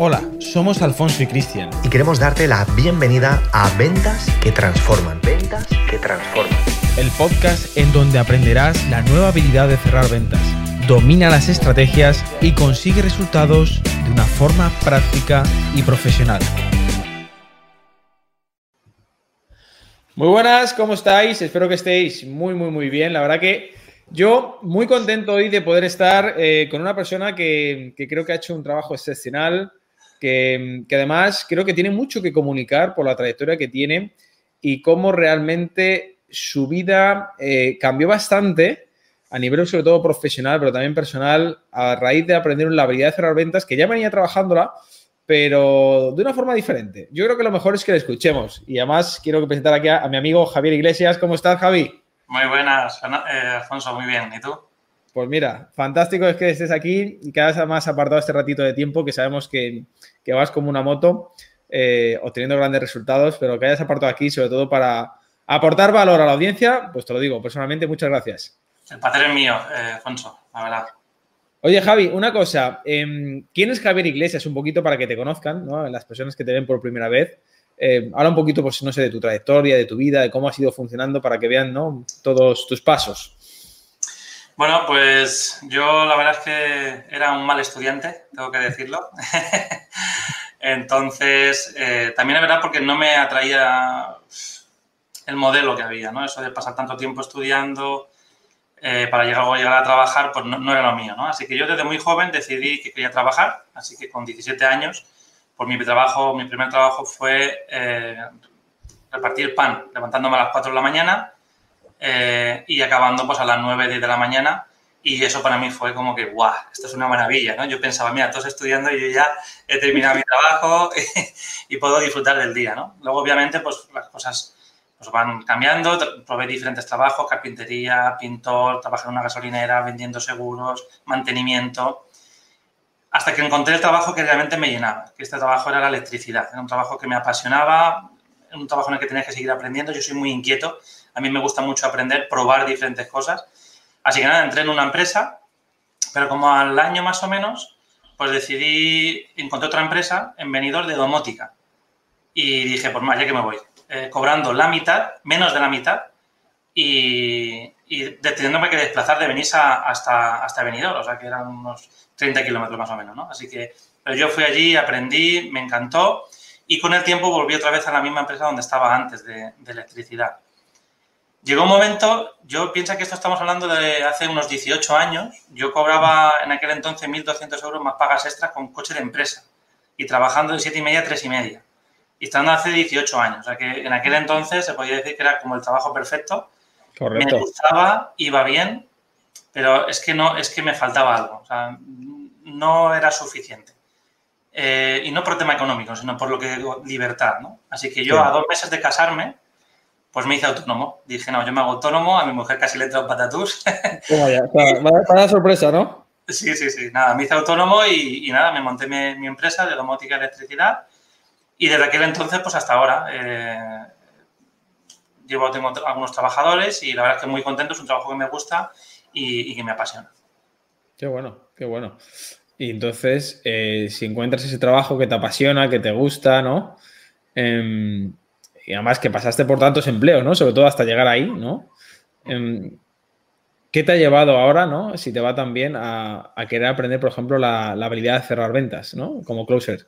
Hola, somos Alfonso y Cristian. Y queremos darte la bienvenida a Ventas que Transforman. Ventas que Transforman. El podcast en donde aprenderás la nueva habilidad de cerrar ventas. Domina las estrategias y consigue resultados de una forma práctica y profesional. Muy buenas, ¿cómo estáis? Espero que estéis muy, muy, muy bien. La verdad que yo muy contento hoy de poder estar eh, con una persona que, que, creo que ha hecho un trabajo excepcional, que, además creo que tiene mucho que comunicar por la trayectoria que tiene y cómo realmente su vida eh, cambió bastante a nivel sobre todo profesional, pero también personal, a raíz de aprender la habilidad de cerrar ventas, que ya venía trabajándola, pero de una forma diferente. Yo creo que lo mejor es que la escuchemos. Y además quiero presentar aquí a, a mi amigo Javier Iglesias. ¿Cómo estás, Javi? Muy buenas, eh, Alfonso, muy bien. ¿Y tú? Pues mira, fantástico es que estés aquí y que hayas más apartado este ratito de tiempo, que sabemos que, que vas como una moto, eh, obteniendo grandes resultados, pero que hayas apartado aquí sobre todo para aportar valor a la audiencia, pues te lo digo personalmente, muchas gracias. El placer es mío, eh, Alfonso, la verdad. Oye, Javi, una cosa. Eh, ¿Quién es Javier Iglesias? Un poquito para que te conozcan, ¿no? Las personas que te ven por primera vez. Eh, habla un poquito, pues, no sé, de tu trayectoria, de tu vida, de cómo has ido funcionando para que vean, ¿no? Todos tus pasos. Bueno, pues yo la verdad es que era un mal estudiante, tengo que decirlo. Entonces, eh, también es verdad porque no me atraía el modelo que había, ¿no? Eso de pasar tanto tiempo estudiando eh, para llegar, llegar a trabajar, pues no, no, era lo mío, ¿no? Así que yo desde muy joven decidí que quería trabajar, así que con 17 años, por mi trabajo, mi primer trabajo fue eh, repartir pan, levantándome a las 4 de la mañana eh, y acabando pues a las 9, 10 de la mañana. Y eso para mí fue como que, guau, esto es una maravilla, ¿no? Yo pensaba, mira, todos estudiando y yo ya he terminado mi trabajo y, puedo disfrutar del día, ¿no? Luego, obviamente, pues las cosas pues van cambiando, probé diferentes trabajos, carpintería, pintor, trabajé en una gasolinera, vendiendo seguros, mantenimiento, hasta que encontré el trabajo que realmente me llenaba, que este trabajo era la electricidad, era un trabajo que me apasionaba, un trabajo en el que tenía que seguir aprendiendo, yo soy muy inquieto, a mí me gusta mucho aprender, probar diferentes cosas, así que nada, entré en una empresa, pero como al año más o menos, pues decidí, encontré otra empresa en venidor de domótica. Y dije, pues más, ya que me voy, eh, cobrando la mitad, menos de la mitad, y, y teniéndome que desplazar de Benissa hasta, hasta Benidorm, o sea que eran unos 30 kilómetros más o menos, ¿no? Así que pero yo fui allí, aprendí, me encantó, y con el tiempo volví otra vez a la misma empresa donde estaba antes de, de electricidad. Llegó un momento, yo pienso que esto estamos hablando de hace unos 18 años, yo cobraba en aquel entonces 1.200 euros más pagas extras con coche de empresa y trabajando de 7 y media a 3 y media y estando hace 18 años. O sea que en aquel entonces se podía decir que era como el trabajo perfecto. Correcto. Me gustaba, iba bien, pero es que no, es que me faltaba algo. O sea, no era suficiente. Eh, y no por tema económico, sino por lo que digo, libertad, ¿no? Así que yo sí. a dos meses de casarme, pues me hice autónomo. Dije, no, yo me hago autónomo, a mi mujer casi le entra un patatús. Vaya, para sorpresa, ¿no? Sí, sí, sí. Nada, me hice autónomo y, y nada, me monté mi, mi empresa de domótica y electricidad y desde aquel entonces, pues hasta ahora, eh, llevo, tengo algunos trabajadores y la verdad es que muy contento, es un trabajo que me gusta y, y que me apasiona. Qué bueno, qué bueno. Y entonces, eh, si encuentras ese trabajo que te apasiona, que te gusta, ¿no? Eh, y además que pasaste por tantos empleos, ¿no? Sobre todo hasta llegar ahí, ¿no? ¿Qué te ha llevado ahora, ¿no? Si te va tan bien a, querer aprender, por ejemplo, la, habilidad de cerrar ventas, ¿no? Como closer.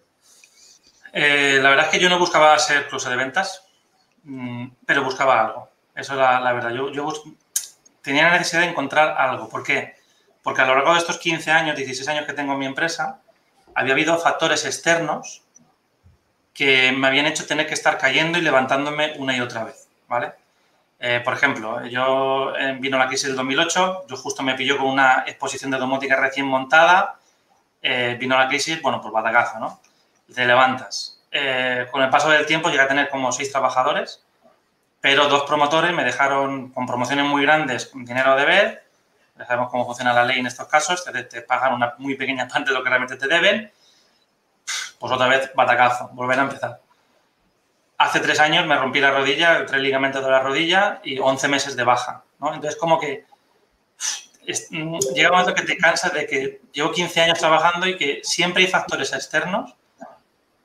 Eh, la verdad es que yo no buscaba ser closer de ventas, mmm, pero buscaba algo. Eso es la, la verdad. Yo, yo tenía la necesidad de encontrar algo. ¿Por qué? Porque a lo largo de estos 15 años, 16 años que tengo en mi empresa, había habido factores externos que me habían hecho tener que estar cayendo y levantándome una y otra vez, ¿vale? Eh, por ejemplo, yo eh, vino la crisis del 2008, yo justo me pilló con una exposición de domótica recién montada, eh, vino la crisis, bueno, por batacazo, ¿no? Te levantas. Eh, con el paso del tiempo llegué a tener como seis trabajadores, pero dos promotores me dejaron con promociones muy grandes, con dinero de ver, ya sabemos cómo funciona la ley en estos casos, te, te pagan una muy pequeña parte de lo que realmente te deben, pues otra vez batacazo, volver a empezar. Hace tres años me rompí la rodilla, tres ligamentos de la rodilla y 11 meses de baja, ¿no? Entonces, como que es, llega un momento que te cansas de que llevo 15 años trabajando y que siempre hay factores externos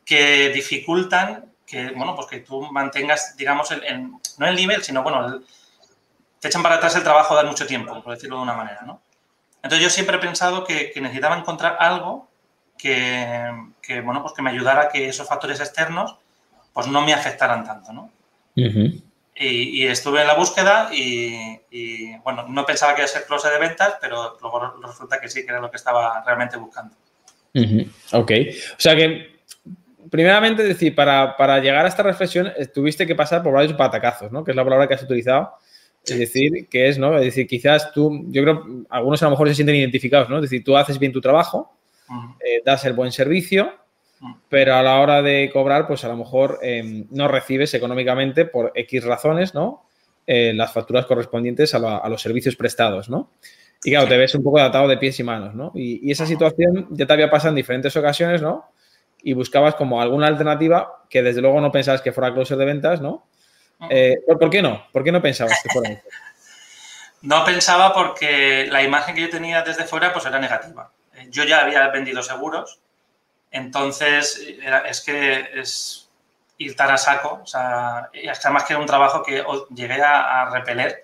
que dificultan que, bueno, pues que tú mantengas, digamos, el, no el nivel, sino, bueno, te echan para atrás el trabajo de mucho tiempo, por decirlo de una manera, ¿no? Entonces yo siempre he pensado que, necesitaba encontrar algo que, bueno, pues que me ayudara a que esos factores externos pues no me afectaran tanto, ¿no? y, estuve en la búsqueda y, bueno, no pensaba que iba a ser close de ventas, pero luego resulta que sí, que era lo que estaba realmente buscando. Ok. O sea que, primeramente, decir, para, para, llegar a esta reflexión eh, tuviste que pasar por varios patacazos, ¿no? Que es la palabra que has utilizado. Es decir, que es, ¿no? Es decir, quizás tú, yo creo, algunos a lo mejor se sienten identificados, ¿no? Es decir, tú haces bien tu trabajo, eh, das el buen servicio, pero a la hora de cobrar, pues a lo mejor em, no recibes económicamente por X razones, ¿no? Eh, las facturas correspondientes a, los servicios prestados, ¿no? Y claro, te ves un poco atado de pies y manos, ¿no? Y, esa situación ya te había pasado en diferentes ocasiones, ¿no? Y buscabas como alguna alternativa que desde luego no pensabas que fuera closer de ventas, ¿no? Eh, ¿por, qué no? ¿Por qué no pensabas que fuera? No pensaba porque la imagen que yo tenía desde fuera pues era negativa. Yo ya había vendido seguros, entonces es que es ir tan a saco, o sea, además que era un trabajo que llegué a, repeler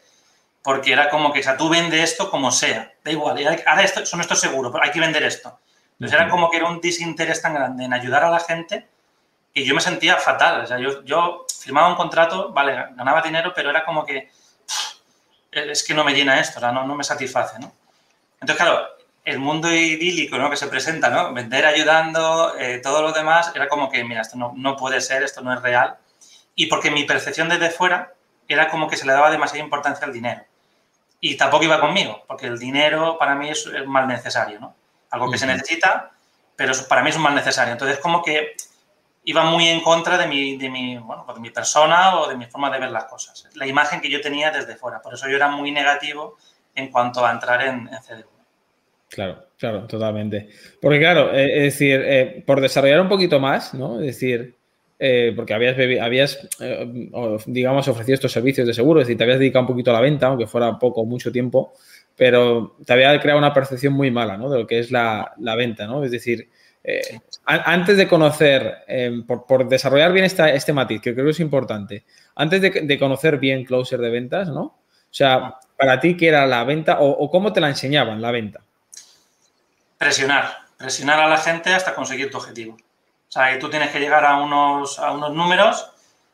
porque era como que, o sea, tú vende esto como sea, da igual, ahora esto, son estos seguros, pero hay que vender esto. Entonces era como que era un desinterés tan grande en ayudar a la gente que yo me sentía fatal. O sea, yo, yo firmaba un contrato, vale, ganaba dinero, pero era como que es que no me llena esto, o sea, no, no me satisface, ¿no? Entonces, claro, el mundo idílico ¿no? que se presenta, ¿no? Vender ayudando, eh, todo lo demás, era como que, mira, esto no, no, puede ser, esto no es real. Y porque mi percepción desde fuera era como que se le daba demasiada importancia al dinero. Y tampoco iba conmigo, porque el dinero para mí es mal necesario, ¿no? Algo que se necesita, pero para mí es un mal necesario. Entonces, como que iba muy en contra de mi, de mi, bueno, pues de mi persona o de mi forma de ver las cosas. La imagen que yo tenía desde fuera. Por eso yo era muy negativo en cuanto a entrar en, en. Claro, claro, totalmente. Porque claro, eh, es decir, eh, por desarrollar un poquito más, ¿no? Es decir, eh, porque habías, habías digamos, ofrecido estos servicios de seguro, es decir, te habías dedicado un poquito a la venta, aunque fuera poco o mucho tiempo, pero te había creado una percepción muy mala, ¿no? De lo que es la, la venta, ¿no? Es decir, eh, antes de conocer, em, por, desarrollar bien esta, este matiz, que creo que es importante, antes de, conocer bien closer de ventas, ¿no? O sea, para ti, ¿qué era la venta o, cómo te la enseñaban la venta? Presionar, presionar a la gente hasta conseguir tu objetivo. O sea, tú tienes que llegar a unos, a unos números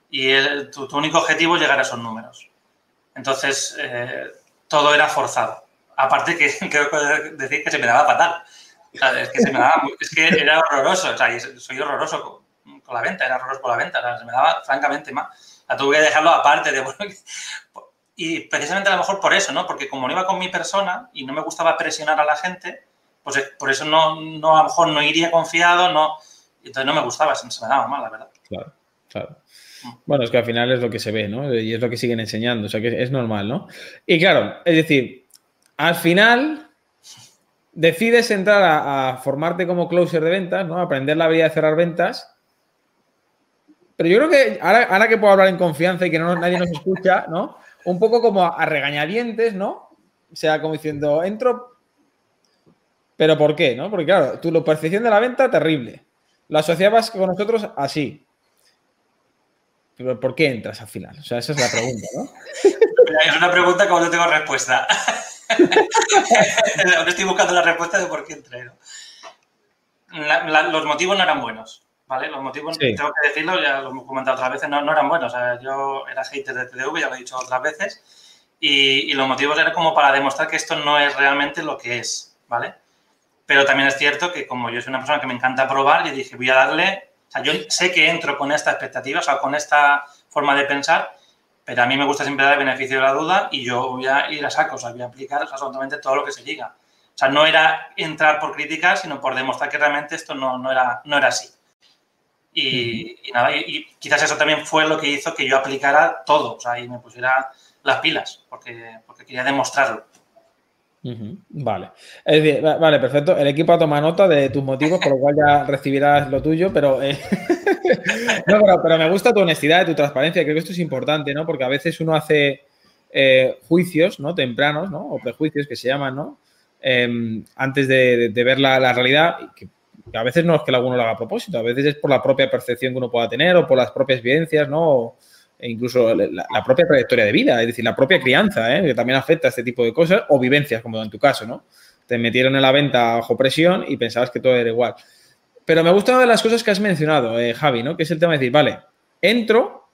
y tu, único objetivo es llegar a esos números. Entonces, eh, todo era forzado. Aparte que creo que decir que se me daba fatal es que se me daba, es que era horroroso, o sea, soy horroroso con, la venta, era horroroso con la venta, se me daba francamente mal. La tuve que dejarlo aparte de, y precisamente a lo mejor por eso, ¿no? Porque como no iba con mi persona y no me gustaba presionar a la gente, pues por eso no, no a lo mejor no iría confiado, no, entonces no me gustaba, se me daba mal, la verdad. Claro, claro. Mm. Bueno, es que al final es lo que se ve, ¿no? Y es lo que siguen enseñando, o sea que es normal, ¿no? Y claro, es decir, al final decides entrar a, formarte como closer de ventas, ¿no? Aprender la habilidad de cerrar ventas. Pero yo creo que ahora, que puedo hablar en confianza y que nadie nos escucha, ¿no? Un poco como a, regañadientes, ¿no? O sea, como diciendo, entro. ¿Pero por qué? ¿no? Porque claro, tu percepción de la venta, terrible. La asociabas con nosotros así. ¿Pero por qué entras al final? O sea, esa es la pregunta, ¿no? Es una pregunta que no tengo respuesta. Ahora estoy buscando la respuesta de por qué entré. los motivos no eran buenos, ¿vale? Los motivos, tengo que decirlo, ya lo hemos comentado otras veces, no, eran buenos. yo era hater de TDV, ya lo he dicho otras veces, y, los motivos eran como para demostrar que esto no es realmente lo que es, ¿vale? Pero también es cierto que como yo soy una persona que me encanta probar, yo dije, voy a darle, o sea, yo sé que entro con esta expectativa, o sea, con esta forma de pensar, pero a mí me gusta siempre dar el beneficio de la duda y yo voy a ir a saco, o sea, voy a aplicar absolutamente todo lo que se diga. O sea, no era entrar por criticar, sino por demostrar que realmente esto no, no, era, no era así. Y, nada, y, quizás eso también fue lo que hizo que yo aplicara todo, o sea, y me pusiera las pilas, porque, porque quería demostrarlo. Vale. vale, perfecto. El equipo toma nota de tus motivos, por lo cual ya recibirás lo tuyo, pero, eh, no, pero, me gusta tu honestidad tu transparencia. Creo que esto es importante, ¿no? Porque a veces uno hace eh, juicios, ¿no? Tempranos, ¿no? O prejuicios que se llaman, ¿no? Em, antes de, ver la, realidad, que a veces no es que alguno lo haga a propósito, a veces es por la propia percepción que uno pueda tener o por las propias vivencias, ¿no? e incluso la, propia trayectoria de vida, es decir, la propia crianza, ¿eh? que también afecta a este tipo de cosas, o vivencias, como en tu caso, ¿no? Te metieron en la venta bajo presión y pensabas que todo era igual. Pero me gusta una de las cosas que has mencionado, eh, Javi, ¿no? Que es el tema de decir, vale, entro,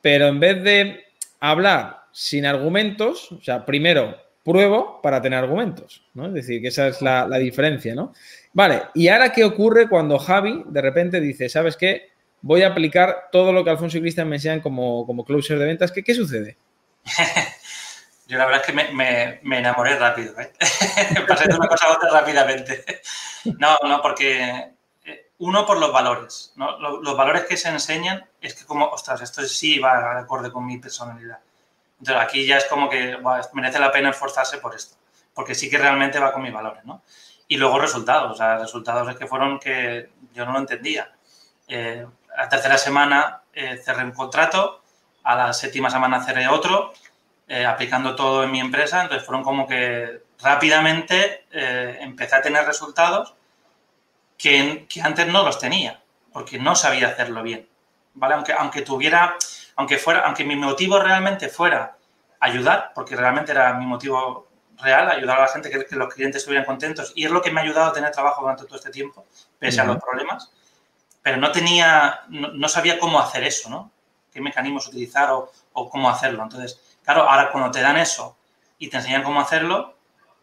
pero en vez de hablar sin argumentos, o sea, primero pruebo para tener argumentos, ¿no? Es decir, que esa es la, diferencia, ¿no? Vale, ¿y ahora qué ocurre cuando Javi de repente dice, ¿sabes qué? voy a aplicar todo lo que Alfonso y Cristian me enseñan como, como closer de ventas. ¿Qué, qué sucede? Yo la verdad es que me, me, enamoré rápido. ¿eh? Pasé de una cosa a otra rápidamente. No, no, porque uno por los valores. Los, valores que se enseñan es que como, ostras, esto sí va de acorde con mi personalidad. Entonces aquí ya es como que merece la pena esforzarse por esto, porque sí que realmente va con mis valores. ¿no? Y luego resultados. O resultados es que fueron que yo no lo entendía. Eh, la tercera semana eh, cerré un contrato, a la séptima semana cerré otro, eh, aplicando todo en mi empresa. Entonces fueron como que rápidamente eh, empecé a tener resultados que, que, antes no los tenía, porque no sabía hacerlo bien. ¿Vale? Aunque, aunque tuviera, aunque fuera, aunque mi motivo realmente fuera ayudar, porque realmente era mi motivo real, ayudar a la gente, que, que los clientes estuvieran contentos, y es lo que me ha ayudado a tener trabajo durante todo este tiempo, pese a los problemas pero no tenía, no, sabía cómo hacer eso, ¿no? Qué mecanismos utilizar o, cómo hacerlo. Entonces, claro, ahora cuando te dan eso y te enseñan cómo hacerlo,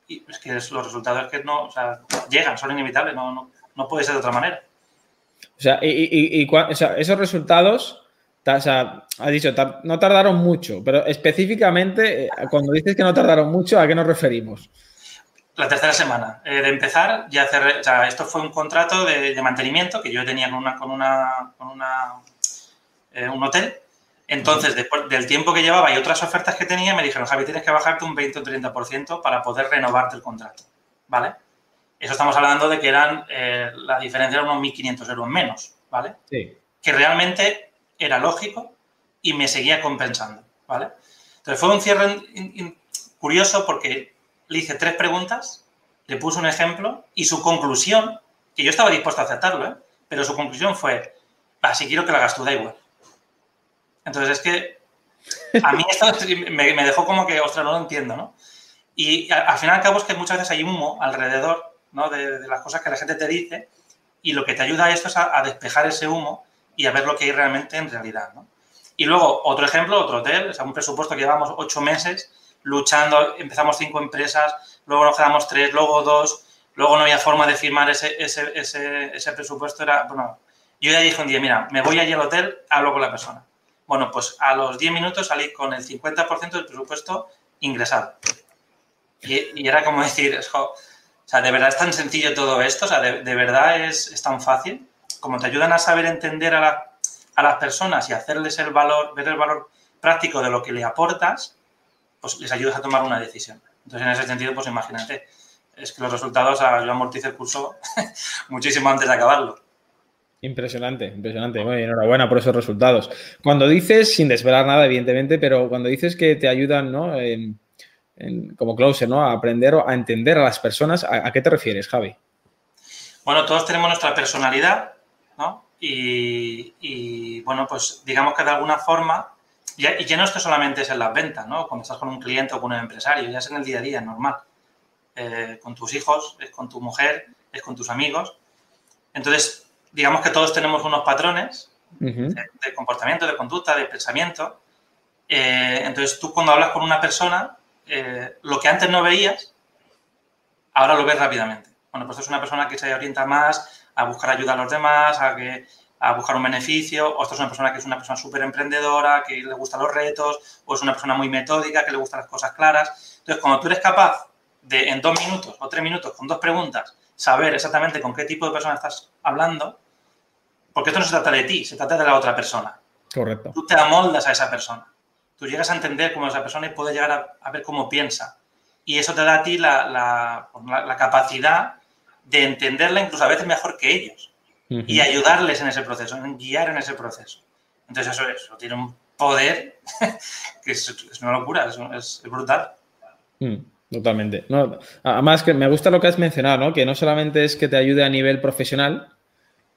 y es que los resultados que no, o sea, llegan, son inevitables, no, no, no puede ser de otra manera. O sea, y, y, esos resultados, o sea, has dicho, no tardaron mucho, pero específicamente, eh, cuando dices que no tardaron mucho, ¿a qué nos referimos? La tercera semana eh, de empezar, ya cerré, o sea, esto fue un contrato de, mantenimiento que yo tenía con una, con una, con una eh, un hotel. Entonces, después del tiempo que llevaba y otras ofertas que tenía, me dijeron, Javi, tienes que bajarte un 20 o 30% para poder renovarte el contrato. ¿Vale? Eso estamos hablando de que eran, eh, la diferencia era unos 1.500 euros menos, ¿vale? Sí. Que realmente era lógico y me seguía compensando, ¿vale? Entonces fue un cierre curioso porque le hice tres preguntas, le puse un ejemplo y su conclusión, que yo estaba dispuesto a aceptarlo, ¿eh? pero su conclusión fue, ah, si quiero que la hagas tú, da igual. Entonces es que a mí esto me, dejó como que, ostras, no lo entiendo, ¿no? Y al, final al cabo es que muchas veces hay humo alrededor ¿no? de, las cosas que la gente te dice y lo que te ayuda a esto es a, despejar ese humo y a ver lo que hay realmente en realidad. Y luego, otro ejemplo, otro hotel, o sea, un presupuesto que llevamos ocho meses luchando, empezamos cinco empresas, luego nos quedamos tres, luego dos, luego no había forma de firmar ese, ese, ese, presupuesto. Era, bueno, yo ya dije un día, mira, me voy allí al hotel, hablo con la persona. Bueno, pues a los 10 minutos salí con el 50% del presupuesto ingresado. Y, era como decir, o sea, de verdad es tan sencillo todo esto, o sea, de, verdad es, es, tan fácil. Como te ayudan a saber entender a, a las personas y hacerles el valor, ver el valor práctico de lo que le aportas, pues les ayudas a tomar una decisión. Entonces, en ese sentido, pues imagínate, es que los resultados, yo amortice el curso muchísimo antes de acabarlo. Impresionante, impresionante. Bueno, enhorabuena por esos resultados. Cuando dices, sin desvelar nada, evidentemente, pero cuando dices que te ayudan, ¿no? Como closer, ¿no? A aprender a entender a las personas, ¿a, qué te refieres, Javi? Bueno, todos tenemos nuestra personalidad, ¿no? Y, y, bueno, pues digamos que de alguna forma y ya no es que solamente es en las ventas, ¿no? Cuando estás con un cliente o con un empresario, ya es en el día a día, es normal. Eh, con tus hijos, es con tu mujer, es con tus amigos. Entonces, digamos que todos tenemos unos patrones de, comportamiento, de conducta, de pensamiento. Eh, entonces, tú cuando hablas con una persona, eh, lo que antes no veías, ahora lo ves rápidamente. Bueno, pues es una persona que se orienta más a buscar ayuda a los demás, a que a buscar un beneficio, o esta es una persona que es una persona súper emprendedora, que le gustan los retos, o es una persona muy metódica, que le gustan las cosas claras. Entonces, cuando tú eres capaz de en dos minutos o tres minutos, con dos preguntas, saber exactamente con qué tipo de persona estás hablando, porque esto no se trata de ti, se trata de la otra persona. Correcto. Tú te amoldas a esa persona. Tú llegas a entender cómo es esa persona y puedes llegar a, ver cómo piensa. Y eso te da a ti la, la capacidad de entenderla incluso a veces mejor que ellos y ayudarles en ese proceso, en guiar en ese proceso. Entonces eso, eso tiene un poder que es, una locura, es, brutal. Mm. Totalmente. No, además, que me gusta lo que has mencionado, ¿no? Que no solamente es que te ayude a nivel profesional,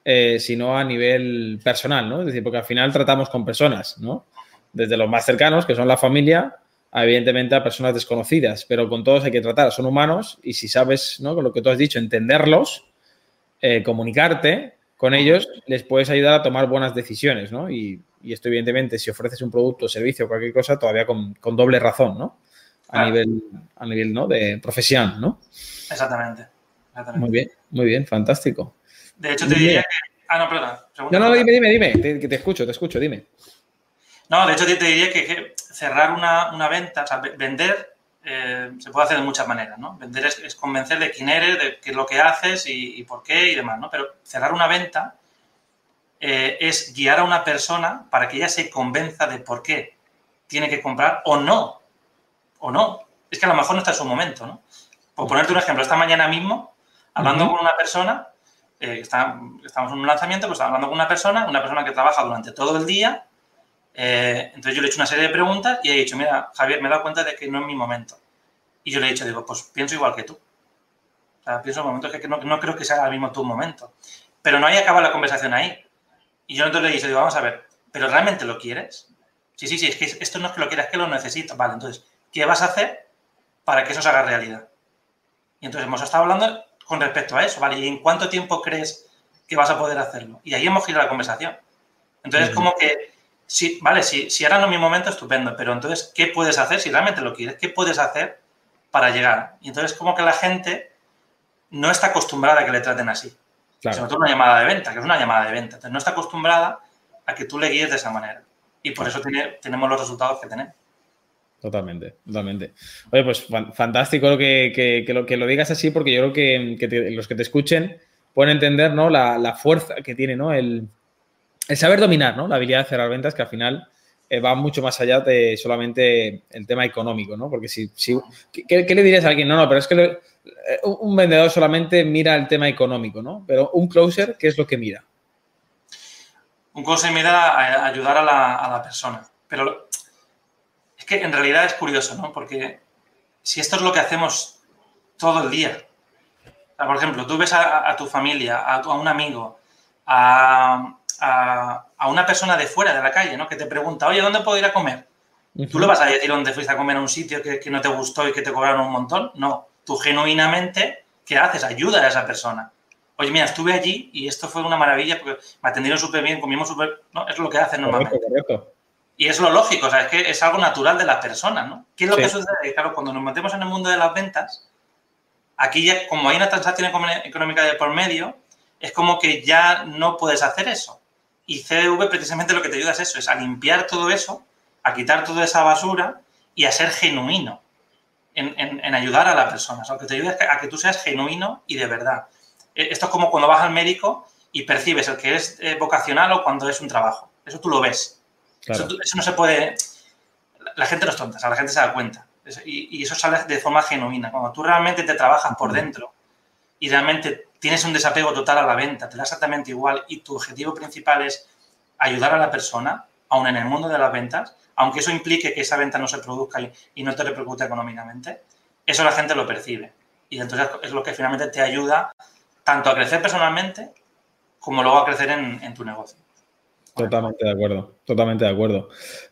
eh, sino a nivel personal, ¿no? Es decir, porque al final tratamos con personas, ¿no? Desde los más cercanos, que son la familia, evidentemente a personas desconocidas, pero con todos hay que tratar, son humanos y si sabes, ¿no? Con lo que tú has dicho, entenderlos, eh, comunicarte con ellos, les puedes ayudar a tomar buenas decisiones, ¿no? Y, esto, evidentemente, si ofreces un producto, servicio o cualquier cosa, todavía con, doble razón, ¿no? A nivel, a nivel, ¿no? De profesión, ¿no? Exactamente. Muy bien, muy bien, fantástico. De hecho, te diría que... Ah, no, perdón. No, no, dime, dime, dime, te, te escucho, te escucho, dime. No, de hecho te, diría que, cerrar una, venta, o sea, vender eh, se puede hacer de muchas maneras, ¿no? Vender es, convencer de quién eres, de qué es lo que haces y, por qué y demás, ¿no? Pero cerrar una venta eh, es guiar a una persona para que ella se convenza de por qué tiene que comprar o no, o no. Es que a lo mejor no está en su momento, ¿no? Por ponerte un ejemplo, esta mañana mismo, hablando con una persona, eh, estamos en un lanzamiento, pues hablando con una persona, una persona que trabaja durante todo el día eh, entonces yo le he hecho una serie de preguntas y he dicho, mira, Javier, me he dado cuenta de que no es mi momento. Y yo le he dicho, digo, pues pienso igual que tú. O sea, pienso en momentos que no, no creo que sea ahora mismo tu momento. Pero no hay acaba la conversación ahí. Y yo entonces le he dicho, digo, vamos a ver, ¿pero realmente lo quieres? Sí, sí, sí, es que esto no es que lo quieras, es que lo necesito. Vale, entonces, ¿qué vas a hacer para que eso se haga realidad? Y entonces hemos estado hablando con respecto a eso, ¿vale? ¿Y en cuánto tiempo crees que vas a poder hacerlo? Y ahí hemos girado la conversación. Entonces, como que Sí, vale, si, si ahora no es mi momento, estupendo, pero entonces, ¿qué puedes hacer si realmente lo quieres? ¿Qué puedes hacer para llegar? Y entonces, como que la gente no está acostumbrada a que le traten así. Sobre todo una llamada de venta, que es una llamada de venta. Entonces, no está acostumbrada a que tú le guíes de esa manera. Y por eso tenemos los resultados que tenemos. Totalmente, totalmente. Oye, pues fantástico que, lo, que lo digas así, porque yo creo que, los que te escuchen pueden entender ¿no? la, la fuerza que tiene ¿no? el, el saber dominar, ¿no? La habilidad de cerrar ventas que al final eh, va mucho más allá de solamente el tema económico, ¿no? Porque si, ¿qué, le dirías a alguien? No, no, pero es que eh, un vendedor solamente mira el tema económico, ¿no? Pero un closer, ¿qué es lo que mira? Un closer mira a ayudar a la, persona. Pero es que en realidad es curioso, ¿no? Porque si esto es lo que hacemos todo el día, por ejemplo, tú ves a, tu familia, a un amigo, a, a, una persona de fuera de la calle, ¿no? Que te pregunta, oye, ¿dónde puedo ir a comer? ¿Tú le vas a decir dónde fuiste a comer a un sitio que, no te gustó y que te cobraron un montón? No. Tú genuinamente, ¿qué haces? Ayuda a esa persona. Oye, mira, estuve allí y esto fue una maravilla porque me atendieron súper bien, comimos súper... ¿no? Es lo que hacen normalmente. Y es lo lógico, o sea, es que es algo natural de las personas, ¿no? ¿Qué es lo que sucede? Claro, cuando nos metemos en el mundo de las ventas, aquí ya, como hay una transacción económica de por medio, es como que ya no puedes hacer eso. Y CDV precisamente lo que te ayuda es eso, es a limpiar todo eso, a quitar toda esa basura y a ser genuino en, ayudar a la persona. O sea, que te ayuda a que tú seas genuino y de verdad. E, esto es como cuando vas al médico y percibes el que es eh, vocacional o cuando es un trabajo. Eso tú lo ves. Eso, no se puede... La gente no es tonta, o sea, la gente se da cuenta. Y, y, eso sale de forma genuina. Cuando tú realmente te trabajas por dentro y realmente tienes un desapego total a la venta, te da exactamente igual y tu objetivo principal es ayudar a la persona, aún en el mundo de las ventas, aunque eso implique que esa venta no se produzca y, no te repercute económicamente, eso la gente lo percibe. Y entonces es lo que finalmente te ayuda tanto a crecer personalmente como luego a crecer en, tu negocio. Totalmente de acuerdo, totalmente de acuerdo.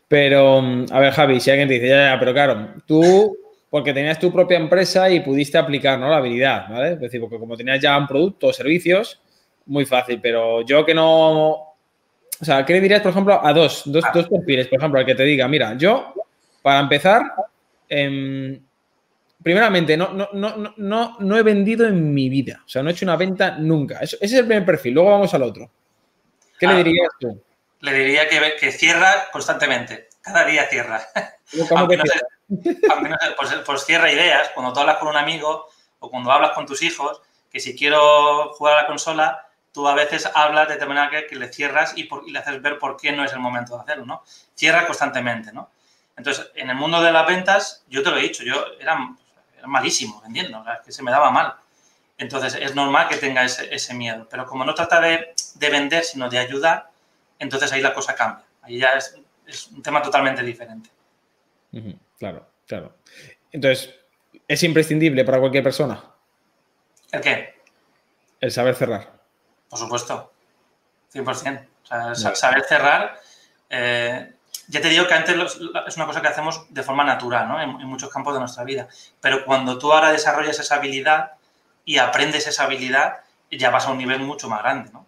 Pero, a ver, Javi, si alguien te dice, ya, ya, pero claro, tú porque tenías tu propia empresa y pudiste aplicar ¿no? la habilidad, ¿vale? Es decir, porque como tenías ya un producto o servicios, muy fácil, pero yo que no... O sea, ¿qué le dirías, por ejemplo, a dos, dos, ah. dos perfiles? Por ejemplo, al que te diga, mira, yo, para empezar, em, primeramente, no, no, no, no, no he vendido en mi vida. O sea, no he hecho una venta nunca. ese es el primer perfil. Luego vamos al otro. ¿Qué le ah, dirías tú? Le diría que, que cierra constantemente. Cada día cierra. ¿Cómo que cierra? Pues, pues, cierra ideas. Cuando tú hablas con un amigo o cuando hablas con tus hijos, que si quiero jugar a la consola, tú a veces hablas de tal manera que, le cierras y, le haces ver por qué no es el momento de hacerlo, ¿no? Cierra constantemente, ¿no? Entonces, en el mundo de las ventas, yo te lo he dicho, yo era, malísimo vendiendo, que se me daba mal. Entonces, es normal que tenga ese, miedo. Pero como no trata de, vender, sino de ayudar, entonces ahí la cosa cambia. Ahí ya es, un tema totalmente diferente. Claro, claro. Entonces, ¿Es imprescindible para cualquier persona? ¿El qué? El saber cerrar. Por supuesto. 100%. O sea, saber cerrar. Eh, ya te digo que antes es una cosa que hacemos de forma natural, ¿no? En, muchos campos de nuestra vida. Pero cuando tú ahora desarrollas esa habilidad y aprendes esa habilidad, ya vas a un nivel mucho más grande, ¿no?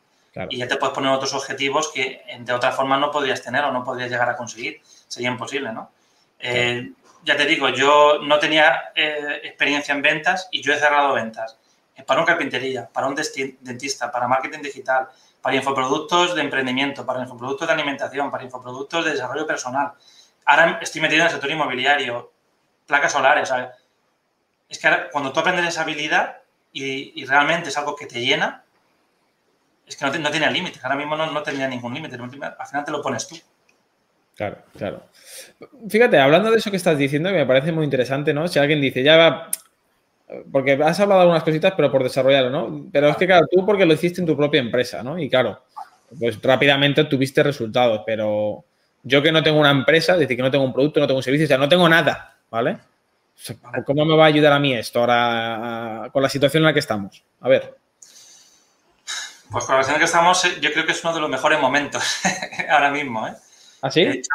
Y ya te puedes poner otros objetivos que de otra forma no podrías tener o no podrías llegar a conseguir. Sería imposible, ¿no? Eh, ya te digo, yo no tenía eh, experiencia en ventas y yo he cerrado ventas para una carpintería, para un dentista, para marketing digital, para infoproductos de emprendimiento, para infoproductos de alimentación, para infoproductos de desarrollo personal. Ahora estoy metido en el sector inmobiliario, placas solares. Es que ahora, cuando tú aprendes esa habilidad y, realmente es algo que te llena, es que no, tiene límites. Ahora mismo no, no tendría ningún límite. Al final te lo pones tú. Claro, claro. Fíjate, hablando de eso que estás diciendo, me parece muy interesante, ¿no? Si alguien dice, ya va, porque has hablado de algunas cositas, pero por desarrollarlo, ¿no? Pero es que, claro, tú porque lo hiciste en tu propia empresa, ¿no? Y claro, pues rápidamente tuviste resultados, pero yo que no tengo una empresa, es decir, que no tengo un producto, no tengo un servicio, o sea, no tengo nada, ¿vale? ¿Cómo me va a ayudar a mí esto ahora con la situación en la que estamos? A ver. Pues con la situación en la que estamos, eh, yo creo que es uno de los mejores momentos ahora mismo, ¿eh? ¿Ah, sí? De hecho,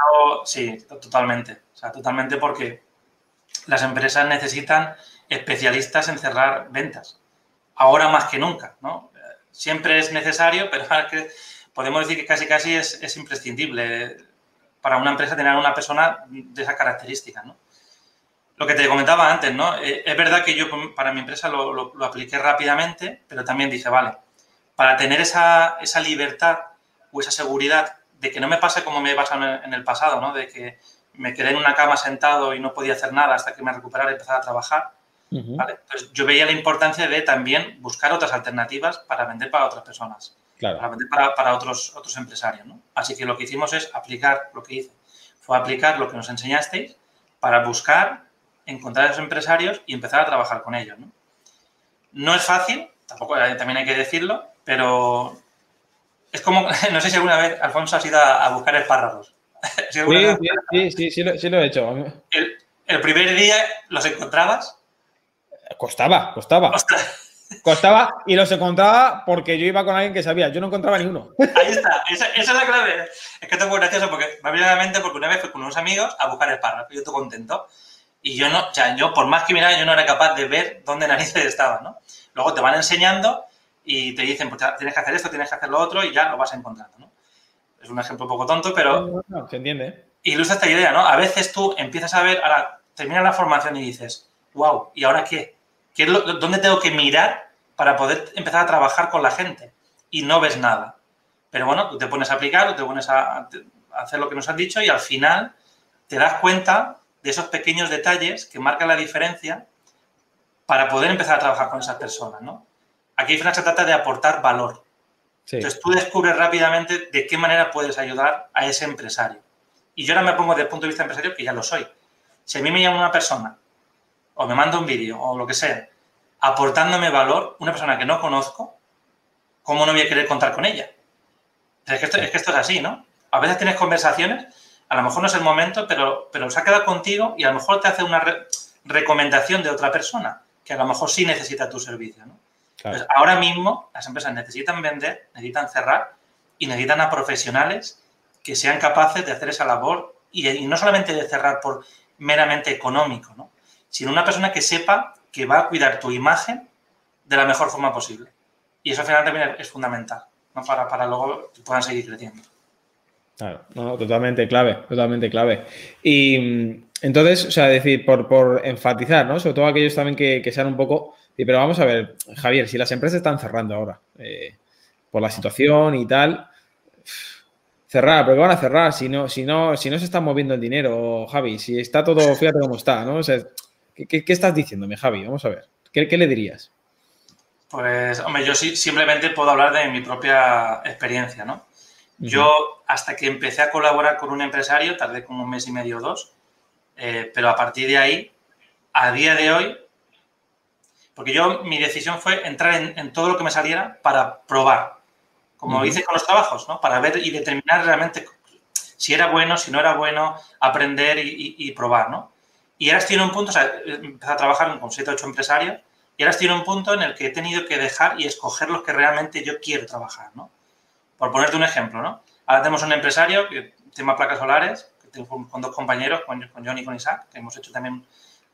sí, totalmente. O sea, totalmente porque las empresas necesitan especialistas en cerrar ventas. Ahora más que nunca, ¿no? Siempre es necesario, pero podemos decir que casi casi es, imprescindible para una empresa tener una persona de esa característica, ¿no? Lo que te comentaba antes, ¿no? Eh, es verdad que yo para mi empresa lo, apliqué rápidamente, pero también dije, vale, para tener esa, esa, libertad o esa seguridad de que no me pase como me pasa en el pasado, ¿no? De que me quedé en una cama sentado y no podía hacer nada hasta que me recuperara y empezara a trabajar. yo veía la importancia de también buscar otras alternativas para vender para otras personas, para vender para, otros, otros empresarios. Así que lo que hicimos es aplicar lo que hice. Fue aplicar lo que nos enseñasteis para buscar, encontrar a esos empresarios y empezar a trabajar con ellos. No, es fácil, tampoco también hay que decirlo, pero es como, no sé si alguna vez Alfonso has ido a, buscar espárragos. sí, sí, sí, sí, lo, he hecho. El, primer día los encontrabas. Costaba, costaba. Costaba y los encontraba porque yo iba con alguien que sabía. Yo no encontraba ni uno. Ahí está, esa, es la clave. Es que esto muy gracioso porque me viene a la mente porque una vez fui con unos amigos a buscar el párrafo y yo estoy contento. Y yo no, o sea, yo por más que mirara, yo no era capaz de ver dónde narices estaban, ¿no? Luego te van enseñando y te dicen, pues tienes que hacer esto, tienes que hacer lo otro y ya lo vas encontrando, ¿no? Es un ejemplo un poco tonto, pero... se entiende. Ilustra esta idea, ¿no? A veces tú empiezas a ver, ahora termina la formación y dices, wow, ¿y ahora qué? ¿Qué es lo, ¿Dónde tengo que mirar para poder empezar a trabajar con la gente? Y no ves nada. Pero bueno, tú te pones a aplicar, te pones a, a hacer lo que nos han dicho y al final te das cuenta de esos pequeños detalles que marcan la diferencia para poder empezar a trabajar con esas personas, ¿no? Aquí al se trata de aportar valor. Entonces tú descubres rápidamente de qué manera puedes ayudar a ese empresario. Y yo ahora me pongo desde el punto de vista empresario que ya lo soy. Si a mí me llama una persona o me manda un vídeo o lo que sea, aportándome valor, una persona que no conozco, ¿cómo no voy a querer contar con ella? Es que esto es, que esto es así, ¿no? A veces tienes conversaciones, a lo mejor no es el momento, pero, pero se ha quedado contigo y a lo mejor te hace una recomendación de otra persona que a lo mejor sí necesita tu servicio, ¿no? Pues ahora mismo las empresas necesitan vender, necesitan cerrar y necesitan a profesionales que sean capaces de hacer esa labor y, no solamente de cerrar por meramente económico, ¿no? sino una persona que sepa que va a cuidar tu imagen de la mejor forma posible. Y eso al final también es fundamental ¿no? para, para luego que puedan seguir creciendo. Claro, no, totalmente clave, totalmente clave. Y mm, entonces, o sea, decir, por, por enfatizar, ¿no? Sobre todo aquellos también que, que sean un poco pero vamos a ver, Javier, si las empresas están cerrando ahora eh, por la situación y tal, cerrar, pero van a cerrar si no, si no, si no se está moviendo el dinero, Javi, si está todo, fíjate cómo está, ¿no? O sea, ¿qué, estás diciéndome, Javi? Vamos a ver, ¿qué, le dirías? Pues, hombre, yo sí, simplemente puedo hablar de mi propia experiencia, ¿no? Yo, hasta que empecé a colaborar con un empresario, tardé como un mes y medio o dos, eh, pero a partir de ahí, a día de hoy, porque yo, mi decisión fue entrar en, todo lo que me saliera para probar, como hice con los trabajos, ¿no? Para ver y determinar realmente si era bueno, si no era bueno, aprender y, probar, ¿no? Y ahora estoy en un punto, o sea, empecé a trabajar con 7 o 8 empresarios y ahora estoy en un punto en el que he tenido que dejar y escoger los que realmente yo quiero trabajar, ¿no? Por ponerte un ejemplo, ¿no? Ahora tenemos un empresario que tema placas solares, que tengo con dos compañeros, con, con John y con Isaac, que hemos hecho también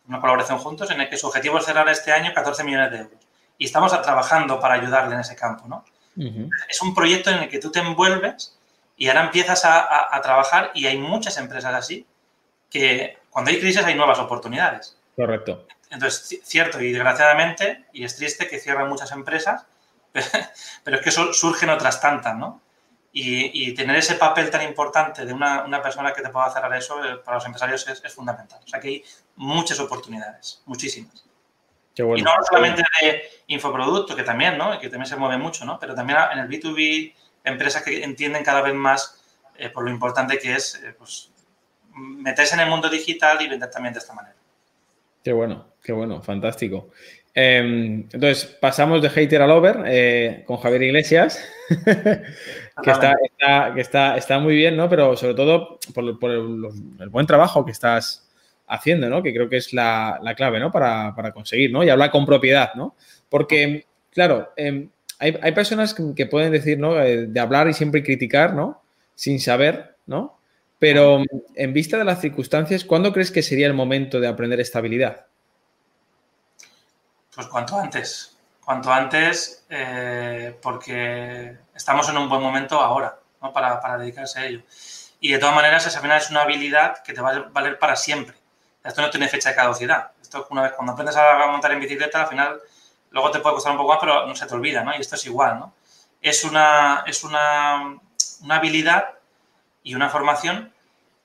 una colaboración juntos, en el que su objetivo es cerrar este año 14 millones de euros. Y estamos trabajando para ayudarle en ese campo, ¿no? Es un proyecto en el que tú te envuelves y ahora empiezas a, a trabajar y hay muchas empresas así que cuando hay crisis hay nuevas oportunidades. Correcto. Entonces, cierto, y desgraciadamente, y es triste que cierran muchas empresas, pero es que surgen otras tantas, ¿no? Y, tener ese papel tan importante de una, persona que te pueda cerrar eso eh, para los empresarios es, fundamental. O sea que hay muchas oportunidades, muchísimas. Y no solamente de infoproducto, que también, ¿no? Que también se mueve mucho, ¿no? Pero también en el B2B, empresas que entienden cada vez más eh, por lo importante que es eh, pues, meterse en el mundo digital y vender también de esta manera. Qué bueno, qué bueno, fantástico. Em, entonces, pasamos de hater a lover eh, con Javier Iglesias, que, está, que está, está, muy bien, ¿no? Pero sobre todo por, el, buen trabajo que estás haciendo, ¿no? Que creo que es la, clave, ¿no? Para, conseguir, ¿no? Y hablar con propiedad, ¿no? Porque, claro, em, hay, personas que, pueden decir, ¿no? Eh, de hablar y siempre criticar, ¿no? Sin saber, ¿no? Pero en vista de las circunstancias, ¿cuándo crees que sería el momento de aprender estabilidad? Pues cuanto antes. Cuanto antes, eh, porque estamos en un buen momento ahora, ¿no? Para, dedicarse a ello. Y de todas maneras, esa final es una habilidad que te va a valer para siempre. Esto no tiene fecha de caducidad. Esto una vez cuando aprendes a montar en bicicleta, al final luego te puede costar un poco más, pero no se te olvida, ¿no? Y esto es igual, ¿no? Es una, es una, una habilidad y una formación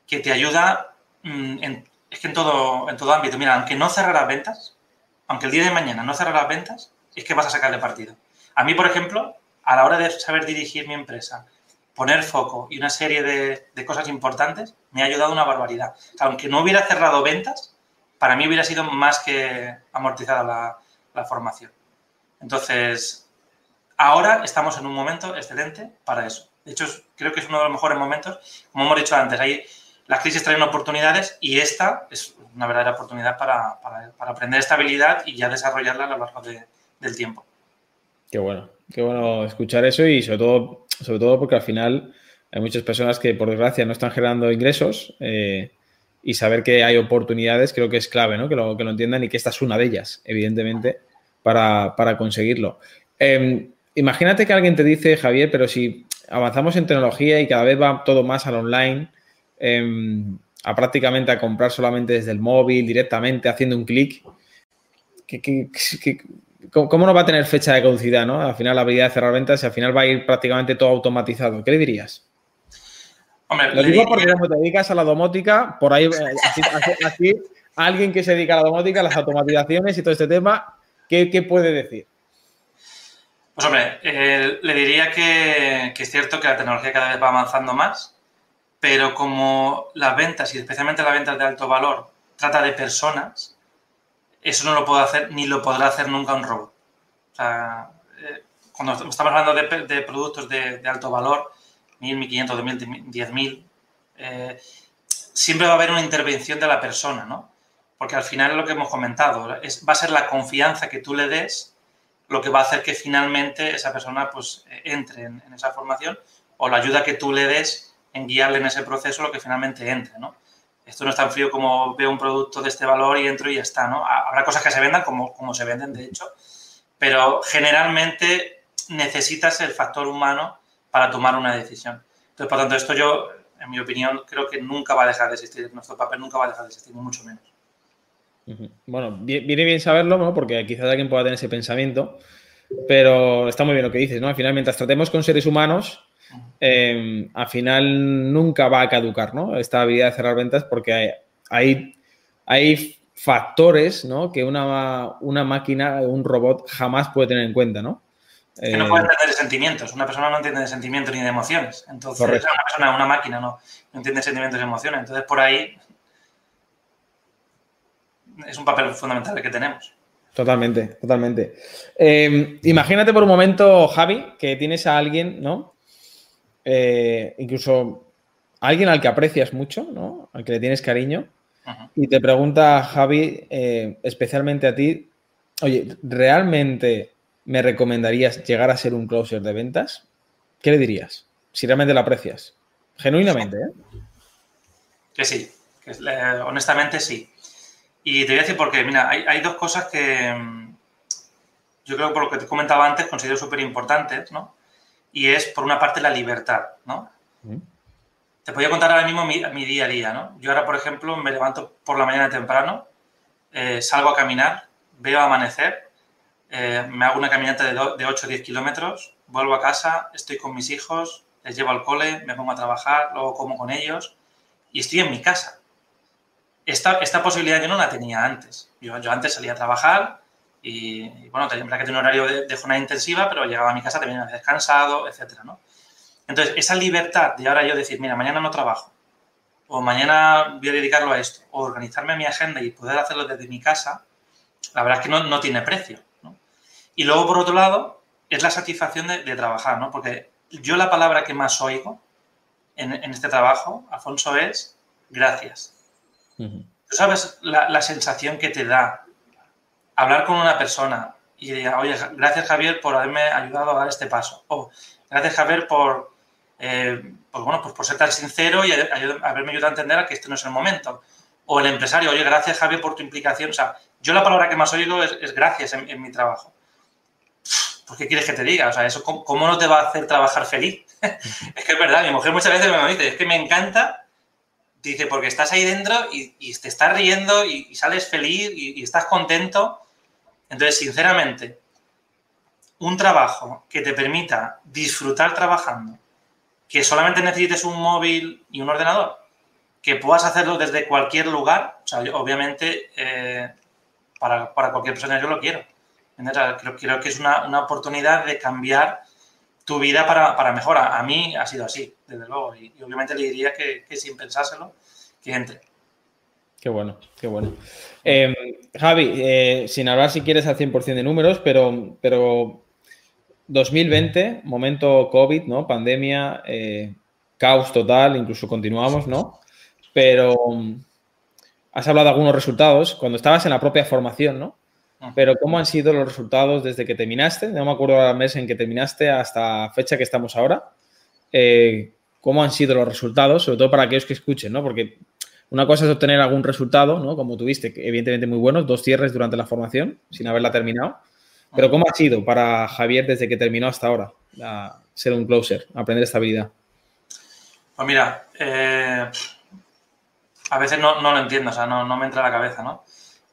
que te ayuda mm, en, es que en todo, en todo ámbito. Mira, aunque no cerraras ventas, aunque el día de mañana no cerraras ventas, es que vas a sacarle partido. A mí, por ejemplo, a la hora de saber dirigir mi empresa, poner foco y una serie de, cosas importantes, me ha ayudado una barbaridad. aunque no hubiera cerrado ventas, para mí hubiera sido más que amortizada la, la formación. Entonces, ahora estamos en un momento excelente para eso. De hecho, creo que es uno de los mejores momentos. Como hemos dicho antes, hay, las crisis traen oportunidades y esta es una verdadera oportunidad para, aprender esta habilidad y ya desarrollarla a lo largo del tiempo. Qué bueno, qué bueno escuchar eso y sobre todo, sobre todo porque al final hay muchas personas que por desgracia no están generando ingresos eh, y saber que hay oportunidades creo que es clave, ¿no? Que lo, que lo entiendan y que esta es una de ellas, evidentemente, para, conseguirlo. Em, imagínate que alguien te dice, Javier, pero si avanzamos en tecnología y cada vez va todo más al online, em, a prácticamente a comprar solamente desde el móvil, directamente, haciendo un clic, cómo no va a tener fecha de caducidad, ¿no? Al final la habilidad de cerrar ventas y al final va a ir prácticamente todo automatizado. ¿Qué le dirías? Hombre, Lo digo porque como te dedicas a la domótica, por ahí, eh, así, alguien que se dedica a la domótica, las automatizaciones y todo este tema, ¿qué, puede decir? Pues hombre, eh, le diría que, es cierto que la tecnología cada vez va avanzando más, pero como las ventas, y especialmente las ventas de alto valor, trata de personas, eso no lo puede hacer ni lo podrá hacer nunca un robot. O sea, eh, cuando estamos hablando de, productos de, alto valor, 1.000, 1.500, 2.000, 10.000, eh, siempre va a haber una intervención de la persona, ¿no? Porque al final es lo que hemos comentado, es, va a ser la confianza que tú le des lo que va a hacer que finalmente esa persona pues entre en, esa formación o la ayuda que tú le des en guiarle en ese proceso lo que finalmente entre, ¿no? Esto no es tan frío como veo un producto de este valor y entro y ya está, ¿no? Habrá cosas que se vendan como, como se venden, de hecho, pero generalmente necesitas el factor humano para tomar una decisión. Entonces, por tanto, esto yo, en mi opinión, creo que nunca va a dejar de existir. Nuestro papel nunca va a dejar de existir, mucho menos. Bueno, viene bien saberlo, ¿no? Porque quizás alguien pueda tener ese pensamiento, pero está muy bien lo que dices, ¿no? Al final, mientras tratemos con seres humanos, em, al final nunca va a caducar, ¿no? Esta habilidad de cerrar ventas porque hay, hay, factores, ¿no? Que una, una máquina, un robot jamás puede tener en cuenta, ¿no? que no puede eh, entender de sentimientos. Una persona no entiende de sentimientos ni de emociones. Entonces, una persona, una máquina no, no entiende sentimientos ni emociones. Entonces, por ahí es un papel fundamental que tenemos. Totalmente, totalmente. Eh, imagínate por un momento, Javi, que tienes a alguien, ¿no? Eh, incluso a alguien al que aprecias mucho, ¿no? Al que le tienes cariño, Y te pregunta Javi, eh, especialmente a ti, oye, ¿realmente me recomendarías llegar a ser un closer de ventas? ¿Qué le dirías? Si realmente lo aprecias. Genuinamente, ¿eh? Que sí, honestamente sí. Y te voy a decir porque, mira, hay, dos cosas que mm, yo creo que por lo que te comentaba antes considero súper importantes, ¿no? Y es, por una parte, la libertad, ¿no? Te voy a contar ahora mismo mi, día a día, ¿no? Yo ahora, por ejemplo, me levanto por la mañana temprano, eh, salgo a caminar, veo amanecer, eh, me hago una caminata de, de 8 o 10 kilómetros, vuelvo a casa, estoy con mis hijos, les llevo al cole, me pongo a trabajar, luego como con ellos y estoy en mi casa. Esta, esta posibilidad yo no la tenía antes. Yo, yo antes salía a trabajar y, bueno, tenía que tener un horario de, de, jornada intensiva, pero llegaba a mi casa también a veces cansado, etcétera, ¿no? Entonces, esa libertad de ahora yo decir, mira, mañana no trabajo, o mañana voy a dedicarlo a esto, o organizarme mi agenda y poder hacerlo desde mi casa, la verdad es que no, no tiene precio. ¿no? Y luego, por otro lado, es la satisfacción de, de, trabajar, ¿no? Porque yo la palabra que más oigo en, en este trabajo, Alfonso, es gracias. Uh -huh. Tú sabes la, la, sensación que te da hablar con una persona y decir, oye, gracias Javier por haberme ayudado a dar este paso. O gracias Javier por, eh, pues bueno, pues por ser tan sincero y haberme ayudado a entender que este no es el momento. O el empresario, oye, gracias Javier por tu implicación. O sea, yo la palabra que más oigo es, es gracias en, en, mi trabajo. Pues, ¿qué quieres que te diga? O sea, eso, ¿cómo, cómo no te va a hacer trabajar feliz? es que es verdad, mi mujer muchas veces me dice, es que me encanta, dice, porque estás ahí dentro y, te estás riendo y, sales feliz y, estás contento. Entonces, sinceramente, un trabajo que te permita disfrutar trabajando, que solamente necesites un móvil y un ordenador, que puedas hacerlo desde cualquier lugar, obviamente eh, para, para, cualquier persona yo lo quiero. Creo, creo que es una, una, oportunidad de cambiar tu vida para, para mejor. A, mí ha sido así, desde luego, y, obviamente le diría que, sin pensárselo, que entre. Qué bueno, qué bueno. Eh, Javi, eh, sin hablar si quieres al 100% de números, pero, pero 2020, momento COVID, ¿no? Pandemia, eh, caos total, incluso continuamos, ¿no? Pero um, has hablado de algunos resultados cuando estabas en la propia formación, ¿no? Pero ¿cómo han sido los resultados desde que terminaste? No me acuerdo el mes en que terminaste hasta fecha que estamos ahora. Eh, ¿Cómo han sido los resultados? Sobre todo para aquellos que escuchen, ¿no? Porque una cosa es obtener algún resultado, ¿no? Como tuviste, evidentemente muy buenos, dos cierres durante la formación sin haberla terminado. Pero ¿cómo ha sido para Javier desde que terminó hasta ahora ser un closer, aprender esta habilidad? Pues mira, eh, a veces no, no, lo entiendo, o sea, no, no, me entra a la cabeza, ¿no?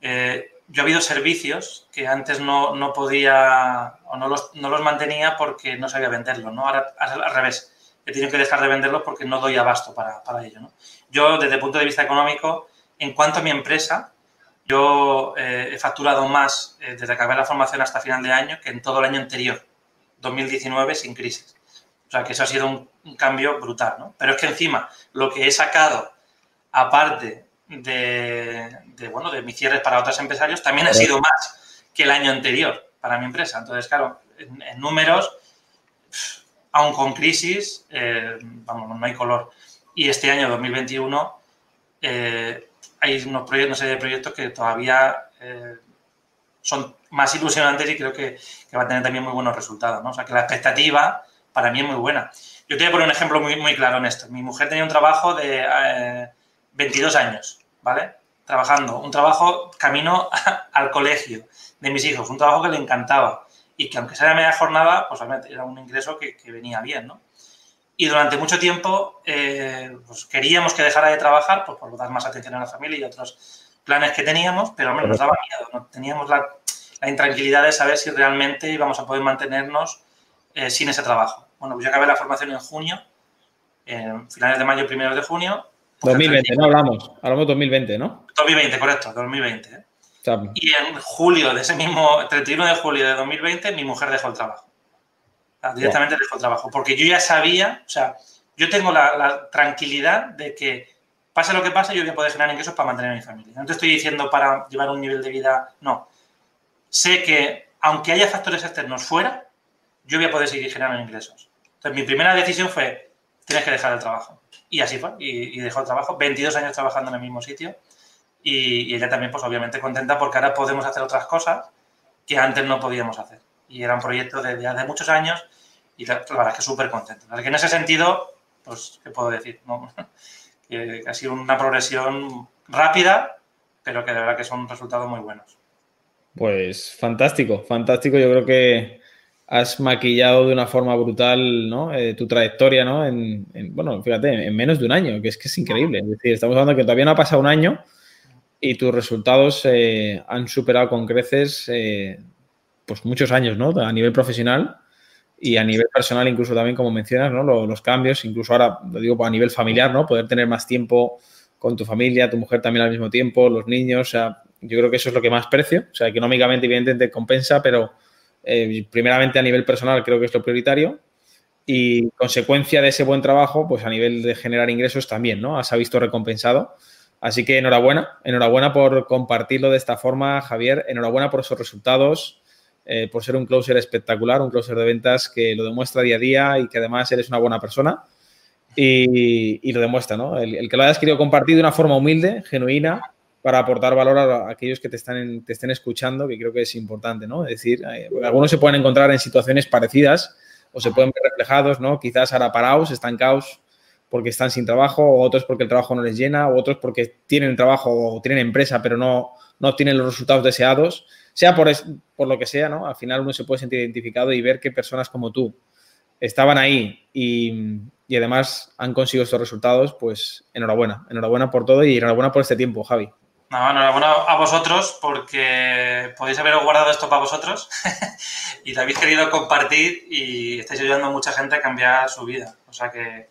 Eh, yo he habido servicios que antes no, no podía o no los, no los, mantenía porque no sabía venderlos, ¿no? Ahora al revés, he tenido que dejar de venderlos porque no doy abasto para, para ello, ¿no? Yo, desde el punto de vista económico, en cuanto a mi empresa, yo eh, he facturado más eh, desde que acabé la formación hasta final de año que en todo el año anterior, 2019, sin crisis. O sea, que eso ha sido un, un cambio brutal, ¿no? Pero es que encima, lo que he sacado, aparte de, de, bueno, de mis cierres para otros empresarios, también ha sido más que el año anterior para mi empresa. Entonces, claro, en, en números, aún con crisis, eh, vamos, no hay color. Y este año 2021 eh, hay unos proyectos, una serie de proyectos que todavía eh, son más ilusionantes y creo que, que, va a tener también muy buenos resultados. ¿no? O sea, que la expectativa para mí es muy buena. Yo te voy a poner un ejemplo muy, muy claro en esto. Mi mujer tenía un trabajo de eh, 22 años, ¿vale? Trabajando, un trabajo camino al colegio de mis hijos, un trabajo que le encantaba y que aunque sea media jornada, pues era un ingreso que, que venía bien, ¿no? y durante mucho tiempo eh, pues queríamos que dejara de trabajar pues, por dar más atención a la familia y otros planes que teníamos, pero hombre, nos daba miedo, no teníamos la, la, intranquilidad de saber si realmente íbamos a poder mantenernos eh, sin ese trabajo. Bueno, pues yo acabé la formación en junio, en finales de mayo, primeros de junio. 2020, no hablamos, hablamos 2020, ¿no? 2020, correcto, 2020. ¿eh? Y en julio de ese mismo, 31 de julio de 2020, mi mujer dejó el trabajo directamente dejo el trabajo, porque yo ya sabía, o sea, yo tengo la, la, tranquilidad de que pase lo que pase, yo voy a poder generar ingresos para mantener a mi familia. No te estoy diciendo para llevar un nivel de vida, no. Sé que aunque haya factores externos fuera, yo voy a poder seguir generando ingresos. Entonces, mi primera decisión fue, tienes que dejar el trabajo. Y así fue, y, dejó el trabajo. 22 años trabajando en el mismo sitio, y, ella también, pues obviamente contenta porque ahora podemos hacer otras cosas que antes no podíamos hacer. Y era un proyecto de, de, muchos años y la, verdad es que súper contenta. Así que en ese sentido, pues, ¿qué puedo decir? que ha sido una progresión rápida, pero que de verdad que son resultados muy buenos. Pues fantástico, fantástico. Yo creo que has maquillado de una forma brutal ¿no? Eh, tu trayectoria, ¿no? En, bueno, fíjate, en menos de un año, que es que es increíble. Es decir, estamos hablando que todavía no ha pasado un año y tus resultados eh, han superado con creces eh, pues muchos años, ¿no? A nivel profesional y a nivel personal incluso también, como mencionas, ¿no? Los, los cambios, incluso ahora, lo digo a nivel familiar, ¿no? Poder tener más tiempo con tu familia, tu mujer también al mismo tiempo, los niños, o sea, yo creo que eso es lo que más precio, o sea, económicamente evidentemente compensa, pero eh, primeramente a nivel personal creo que es lo prioritario y consecuencia de ese buen trabajo, pues a nivel de generar ingresos también, ¿no? Has visto recompensado. Así que enhorabuena, enhorabuena por compartirlo de esta forma, Javier, enhorabuena por esos resultados, eh, por ser un closer espectacular, un closer de ventas que lo demuestra día a día y que además eres una buena persona y, lo demuestra, ¿no? El, que lo hayas querido compartir de una forma humilde, genuina, para aportar valor a, aquellos que te, están te estén escuchando, que creo que es importante, ¿no? Es decir, eh, algunos se pueden encontrar en situaciones parecidas o se pueden ver reflejados, ¿no? Quizás ahora parados, estancados porque están sin trabajo, o otros porque el trabajo no les llena, o otros porque tienen trabajo o tienen empresa, pero no, no obtienen los resultados deseados. Sea por, por lo que sea, ¿no? Al final uno se puede sentir identificado y ver que personas como tú estaban ahí y, y además han conseguido estos resultados, pues enhorabuena, enhorabuena por todo y enhorabuena por este tiempo, Javi. No, enhorabuena a vosotros porque podéis haber guardado esto para vosotros y lo habéis querido compartir y estáis ayudando a mucha gente a cambiar su vida. O sea que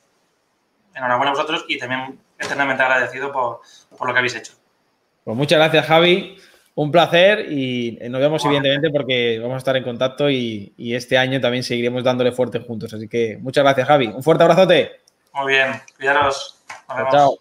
enhorabuena a vosotros y también eternamente agradecido por, lo que habéis hecho. Pues muchas gracias, Javi. Un placer y nos vemos evidentemente porque vamos a estar en contacto y, y, este año también seguiremos dándole fuerte juntos. Así que muchas gracias, Javi. Un fuerte abrazote. Muy bien, cuidaros. Chao.